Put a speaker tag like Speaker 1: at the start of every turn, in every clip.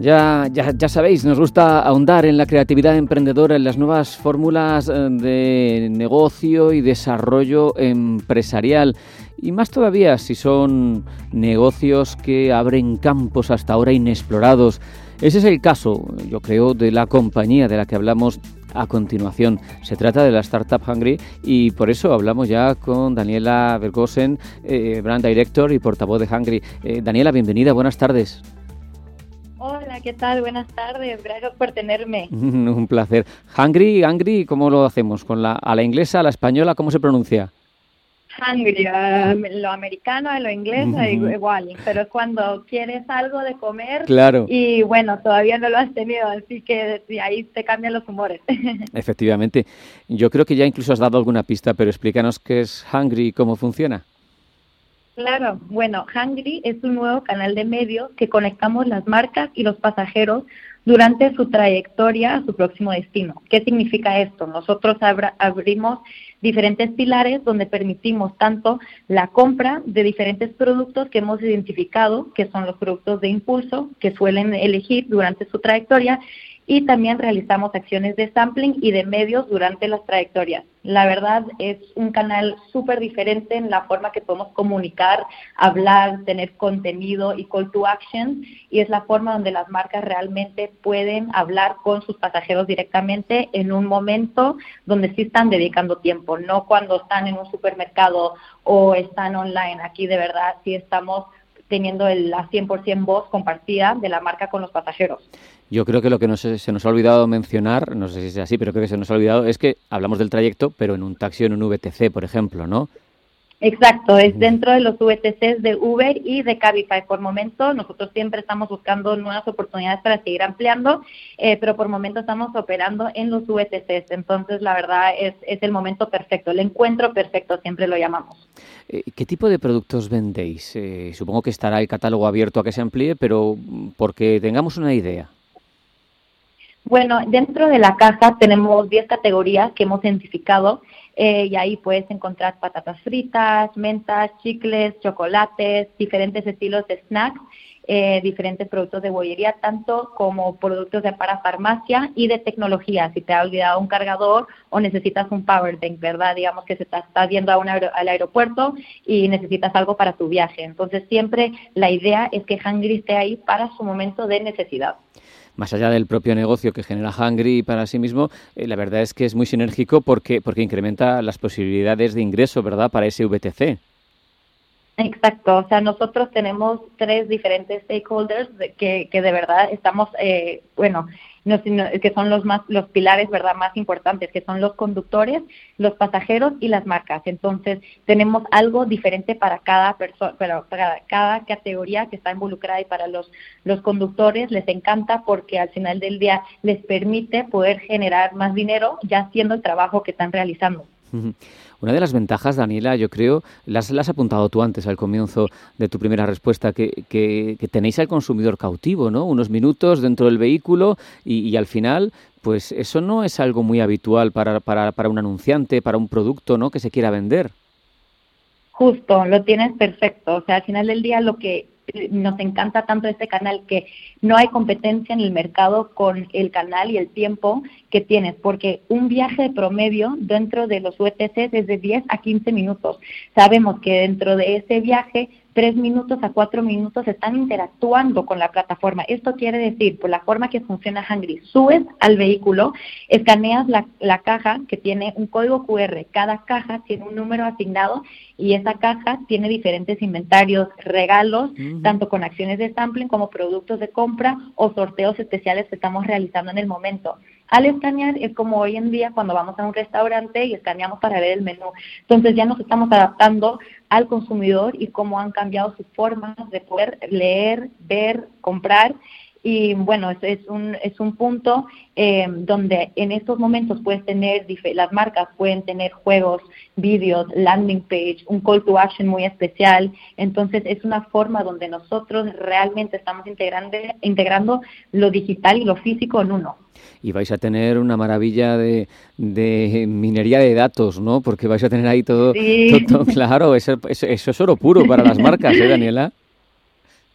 Speaker 1: Ya, ya, ya, sabéis, nos gusta ahondar en la creatividad emprendedora, en las nuevas fórmulas eh, de negocio y desarrollo empresarial. Y más todavía si son negocios que abren campos hasta ahora inexplorados. Ese es el caso, yo creo, de la compañía de la que hablamos a continuación. Se trata de la Startup Hungry y por eso hablamos ya con Daniela Bergosen, eh, Brand Director y portavoz de Hungry. Eh, Daniela, bienvenida, buenas tardes.
Speaker 2: Hola, ¿qué tal? Buenas tardes, gracias por tenerme.
Speaker 1: Un placer. Hungry, Hungry, ¿cómo lo hacemos? ¿Con la, ¿A la inglesa, a la española, cómo se pronuncia?
Speaker 2: hungry, lo americano, lo inglés, igual, pero es cuando quieres algo de comer
Speaker 1: claro.
Speaker 2: y bueno, todavía no lo has tenido, así que ahí te cambian los humores.
Speaker 1: Efectivamente, yo creo que ya incluso has dado alguna pista, pero explícanos qué es Hungry y cómo funciona.
Speaker 2: Claro, bueno, Hungry es un nuevo canal de medios que conectamos las marcas y los pasajeros durante su trayectoria a su próximo destino. ¿Qué significa esto? Nosotros abrimos diferentes pilares donde permitimos tanto la compra de diferentes productos que hemos identificado, que son los productos de impulso que suelen elegir durante su trayectoria, y también realizamos acciones de sampling y de medios durante las trayectorias. La verdad es un canal súper diferente en la forma que podemos comunicar, hablar, tener contenido y call to action y es la forma donde las marcas realmente pueden hablar con sus pasajeros directamente en un momento donde sí están dedicando tiempo, no cuando están en un supermercado o están online. Aquí de verdad sí estamos teniendo la 100% voz compartida de la marca con los pasajeros.
Speaker 1: Yo creo que lo que no se, nos ha olvidado mencionar, no sé si es así, pero creo que se nos ha olvidado, es que hablamos del trayecto, pero en un taxi o en un VTC, por ejemplo, ¿no?
Speaker 2: Exacto, es dentro de los VTCs de Uber y de Cabify. Por momento, nosotros siempre estamos buscando nuevas oportunidades para seguir ampliando, eh, pero por momento estamos operando en los VTCs. Entonces, la verdad es, es el momento perfecto, el encuentro perfecto, siempre lo llamamos.
Speaker 1: Eh, ¿Qué tipo de productos vendéis? Eh, supongo que estará el catálogo abierto a que se amplíe, pero porque tengamos una idea.
Speaker 2: Bueno, dentro de la caja tenemos 10 categorías que hemos identificado eh, y ahí puedes encontrar patatas fritas, mentas, chicles, chocolates, diferentes estilos de snacks, eh, diferentes productos de bollería, tanto como productos de para farmacia y de tecnología. Si te ha olvidado un cargador o necesitas un power bank, ¿verdad? Digamos que se está, yendo a un al aeropuerto y necesitas algo para tu viaje. Entonces siempre la idea es que Hungry esté ahí para su momento de necesidad
Speaker 1: más allá del propio negocio que genera Hungry para sí mismo, eh, la verdad es que es muy sinérgico porque, porque incrementa las posibilidades de ingreso, ¿verdad?, para ese VTC.
Speaker 2: Exacto, o sea, nosotros tenemos tres diferentes stakeholders que, que de verdad estamos, eh, bueno, que son los más los pilares verdad más importantes que son los conductores los pasajeros y las marcas. Entonces tenemos algo diferente para cada persona para cada categoría que está involucrada y para los los conductores les encanta porque al final del día les permite poder generar más dinero ya haciendo el trabajo que están realizando
Speaker 1: una de las ventajas, Daniela, yo creo, las, has apuntado tú antes al comienzo de tu primera respuesta, que, que, tenéis al consumidor cautivo, ¿no? Unos minutos dentro del vehículo y, al final, pues eso no es algo muy habitual para, para, para un anunciante, para un producto, ¿no? Que se quiera vender.
Speaker 2: Justo, lo tienes perfecto. O sea, al final del día lo que nos encanta tanto este canal que no hay competencia en el mercado con el canal y el tiempo que tienes, porque un viaje de promedio dentro de los UTCs es de 10 a 15 minutos. Sabemos que dentro de ese viaje tres minutos a cuatro minutos están interactuando con la plataforma. Esto quiere decir, por la forma que funciona Hungry, subes al vehículo, escaneas la, la, caja que tiene un código QR. Cada caja tiene un número asignado y esa caja tiene diferentes inventarios, regalos, tanto con acciones de sampling como productos de compra o sorteos especiales que estamos realizando en el momento. Al escanear es como hoy en día cuando vamos a un restaurante y escaneamos para ver el menú. Entonces ya nos estamos adaptando al consumidor y cómo han cambiado sus formas de poder leer, ver, comprar y bueno, es, un, es un punto eh, donde en estos momentos puedes tener, las marcas pueden tener juegos, vídeos, landing page, un call to action muy especial. Entonces es una forma donde nosotros realmente estamos integrando, integrando lo digital y lo físico en uno.
Speaker 1: Y vais a tener una maravilla de, de minería de datos, ¿no? Porque vais a tener ahí todo, todo, claro, eso, eso, es oro puro para las marcas, ¿eh, Daniela?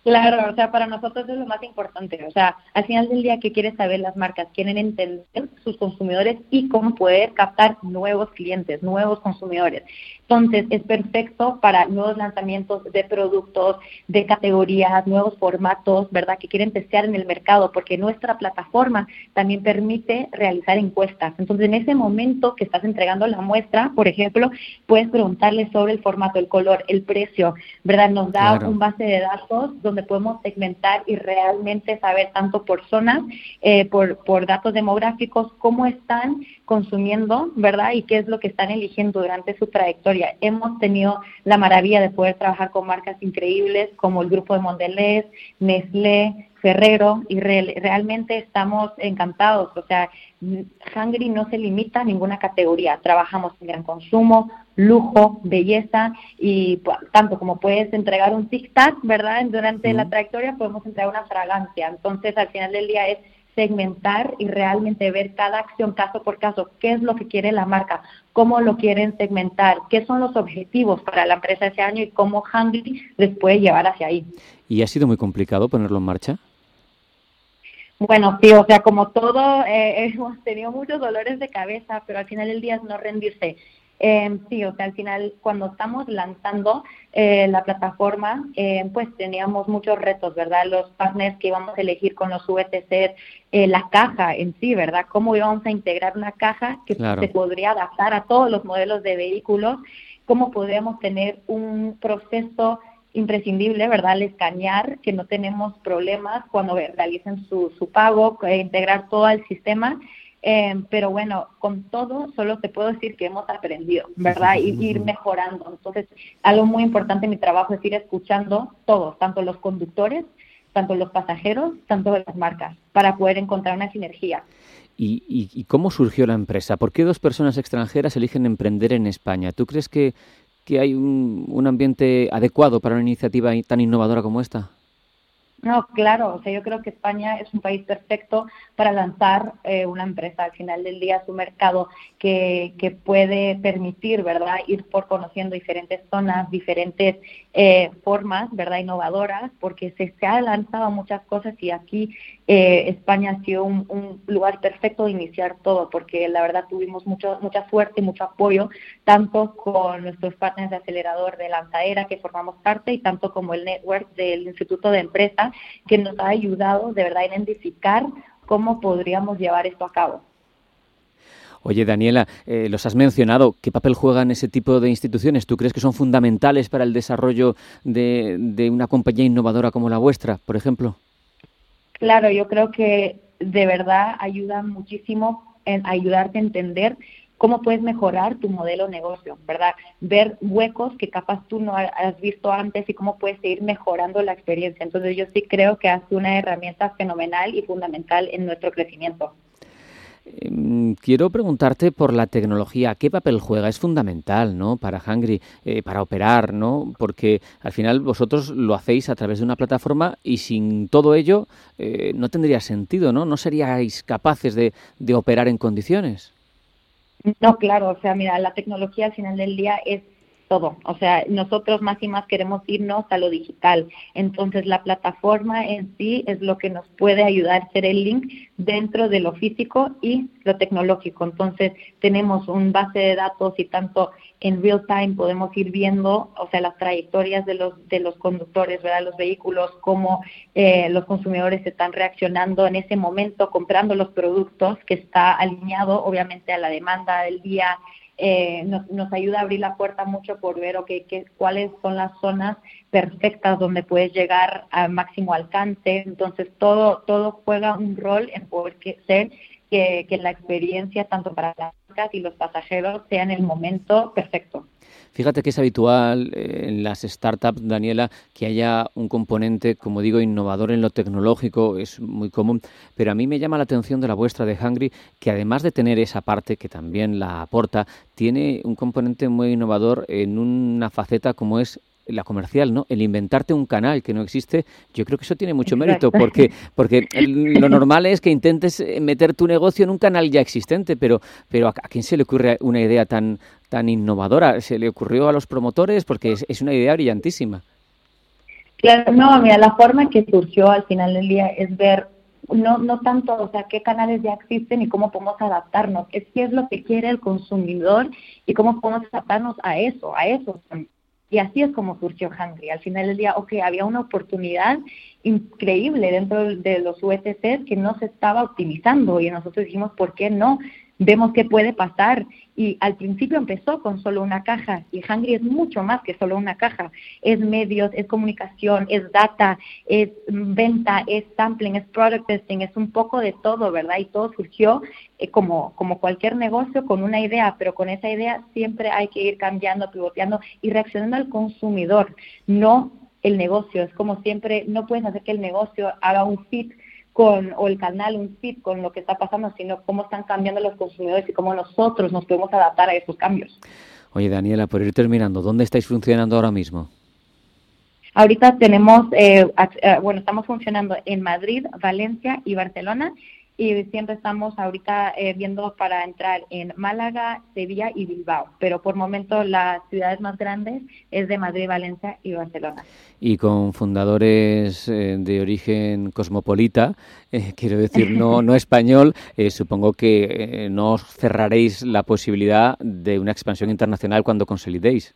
Speaker 2: Claro, o sea, para nosotros es lo más importante. O sea, al final del día, ¿qué quieren saber las marcas? Quieren entender sus consumidores y cómo poder captar nuevos clientes, nuevos consumidores. Entonces, es perfecto para nuevos lanzamientos de productos, de categorías, nuevos formatos, ¿verdad? Que quieren testear en el mercado, porque nuestra plataforma también permite realizar encuestas. Entonces, en ese momento que estás entregando la muestra, por ejemplo, puedes preguntarle sobre el formato, el color, el precio, ¿verdad? Nos da un base de datos donde podemos segmentar y realmente saber tanto por zonas, eh, por, por datos demográficos, cómo están consumiendo, ¿verdad? Y qué es lo que están eligiendo durante su trayectoria. Hemos tenido la maravilla de poder trabajar con marcas increíbles como el grupo de Mondelez, Nestlé, Ferrero y realmente estamos encantados. O sea, Hungry no se limita a ninguna categoría. Trabajamos en gran consumo, lujo, belleza y pues, tanto como puedes entregar un tic-tac, ¿verdad? Durante la trayectoria podemos entregar una fragancia. Entonces, al final del día es segmentar y realmente ver cada acción caso por caso, qué es lo que quiere la marca, cómo lo quieren segmentar, qué son los objetivos para la empresa ese año y cómo Hungry les puede llevar hacia ahí.
Speaker 1: ¿Y ha sido muy complicado ponerlo en marcha?
Speaker 2: Bueno, sí, o sea, como todo, eh, hemos tenido muchos dolores de cabeza, pero al final del día es no rendirse. Eh, sí, o sea, al final cuando estamos lanzando eh, la plataforma, eh, pues teníamos muchos retos, ¿verdad? Los partners que íbamos a elegir con los VTC, eh, la caja en sí, ¿verdad? Cómo íbamos a integrar una caja que se podría adaptar a todos los modelos de vehículos, cómo podríamos tener un proceso imprescindible, ¿verdad? Al escanear, que no tenemos problemas cuando realicen su, su pago, integrar todo el sistema. Eh, pero bueno, con todo, solo te puedo decir que hemos aprendido, ¿verdad? Y ir mejorando. Entonces, algo muy importante en mi trabajo es ir escuchando todos, tanto los conductores, tanto los pasajeros, tanto las marcas, para poder encontrar una sinergia.
Speaker 1: ¿Y, y, cómo surgió la empresa? ¿Por qué dos personas extranjeras eligen emprender en España? ¿Tú crees que, que hay un, un ambiente adecuado para una iniciativa tan innovadora como esta?
Speaker 2: No, claro, o sea, yo creo que España es un país perfecto para lanzar eh, una empresa. Al final del día es un mercado que, que puede permitir, ¿verdad?, ir por conociendo diferentes zonas, diferentes eh, formas, ¿verdad?, innovadoras, porque se, se ha lanzado muchas cosas y aquí eh, España ha sido un, un, lugar perfecto de iniciar todo, porque la verdad tuvimos mucho, mucha suerte y mucho apoyo, tanto con nuestros partners de acelerador de Lanzaera, que formamos parte, y tanto como el network del Instituto de Empresa, que nos ha ayudado de verdad a identificar cómo podríamos llevar esto a cabo.
Speaker 1: Oye, Daniela, eh, los has mencionado. ¿Qué papel juegan ese tipo de instituciones? ¿Tú crees que son fundamentales para el desarrollo de, de una compañía innovadora como la vuestra, por ejemplo?
Speaker 2: Claro, yo creo que de verdad ayudan muchísimo en ayudarte a entender cómo puedes mejorar tu modelo de negocio, ¿verdad? Ver huecos que capaz tú no has visto antes y cómo puedes seguir mejorando la experiencia. Entonces yo sí creo que ha sido una herramienta fenomenal y fundamental en nuestro crecimiento.
Speaker 1: Em, quiero preguntarte por la tecnología, ¿qué papel juega? Es fundamental, ¿no? Para Hungry, eh, para operar, ¿no? Porque al final vosotros lo hacéis a través de una plataforma y sin todo ello eh, no tendría sentido, ¿no? No seríais capaces de, de operar en condiciones.
Speaker 2: No, claro, o sea, mira, la tecnología al final del día es todo. O sea, nosotros más y más queremos irnos a lo digital. Entonces, la plataforma en sí es lo que nos puede ayudar a hacer el link dentro de lo físico y lo tecnológico. Entonces, tenemos un base de datos y tanto en real time podemos ir viendo, o sea, las trayectorias de los de los conductores, ¿verdad? Los vehículos, cómo eh, los consumidores están reaccionando en ese momento, comprando los productos que está alineado, obviamente, a la demanda del día eh, nos, nos, ayuda a abrir la puerta mucho por ver okay, qué, cuáles son las zonas perfectas donde puedes llegar al máximo alcance. Entonces, todo, todo juega un rol en poder ser que, que la experiencia, tanto para las y los pasajeros, sea en el momento perfecto.
Speaker 1: Fíjate que es habitual eh, en las startups, Daniela, que haya un componente, como digo, innovador en lo tecnológico, es muy común, pero a mí me llama la atención de la vuestra de Hungry, que además de tener esa parte que también la aporta, tiene un componente muy innovador en una faceta como es la comercial, ¿no? El inventarte un canal que no existe, yo creo que eso tiene mucho mérito, porque, porque lo normal es que intentes eh, meter tu negocio en un canal ya existente, pero, pero ¿a, quién se le ocurre una idea tan, tan innovadora? ¿Se le ocurrió a los promotores? Porque es, es una idea brillantísima.
Speaker 2: Claro, no, mira, la forma que surgió al final del día es ver no, no tanto, o sea, qué canales ya existen y cómo podemos adaptarnos, es qué es lo que quiere el consumidor y cómo podemos adaptarnos a eso, a eso. Y así es como surgió Hungry. Al final del día, ok, había una oportunidad increíble dentro de los USCs que no se estaba optimizando y nosotros dijimos, ¿por qué no? Vemos qué puede pasar y al principio empezó con solo una caja y Hungry es mucho más que solo una caja. Es medios, es comunicación, es data, es venta, es sampling, es product testing, es un poco de todo, ¿verdad? Y todo surgió eh, como, como cualquier negocio con una idea, pero con esa idea siempre hay que ir cambiando, pivoteando y reaccionando al consumidor, no el negocio. Es como siempre, no puedes hacer que el negocio haga un fit con, o el canal, un fit con lo que está pasando, sino cómo están cambiando los consumidores y cómo nosotros nos podemos adaptar a esos cambios.
Speaker 1: Oye, Daniela, por ir terminando, ¿dónde estáis funcionando ahora mismo?
Speaker 2: Ahorita tenemos, eh, eh, bueno, estamos funcionando en Madrid, Valencia y Barcelona y siempre estamos ahorita eh, viendo para entrar en Málaga, Sevilla y Bilbao, pero por momento las ciudades más grandes es de Madrid, Valencia y Barcelona.
Speaker 1: Y con fundadores eh, de origen cosmopolita, eh, quiero decir no, no español, supongo que no os cerraréis la posibilidad de una expansión internacional cuando consolidéis.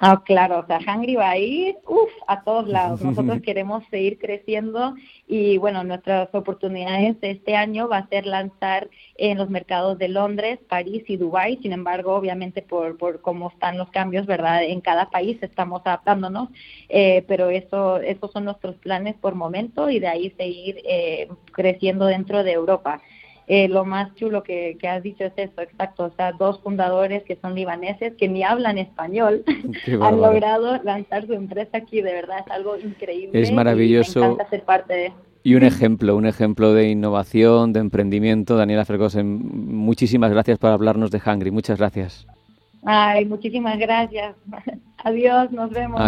Speaker 2: Ah, claro, o sea, Hungry va a ir uf, a todos lados. Nosotros queremos seguir creciendo y bueno, nuestras oportunidades de este año va a ser lanzar en los mercados de Londres, París y Dubái. Sin embargo, obviamente por, por cómo están los cambios, ¿verdad? En cada país estamos adaptándonos, eh, pero eso, esos son nuestros planes por momento y de ahí seguir eh, creciendo dentro de Europa. Eh, lo más chulo que, has dicho es eso, exacto. O sea, dos fundadores que son libaneses, que ni hablan español, han logrado lanzar su empresa aquí. De verdad, es algo increíble.
Speaker 1: Es maravilloso.
Speaker 2: Y me encanta ser parte de.
Speaker 1: Y un ejemplo, un ejemplo de innovación, de emprendimiento. Daniela Fergosen, muchísimas gracias por hablarnos de Hungry. Muchas gracias.
Speaker 2: Ay, muchísimas gracias. Adiós, nos vemos.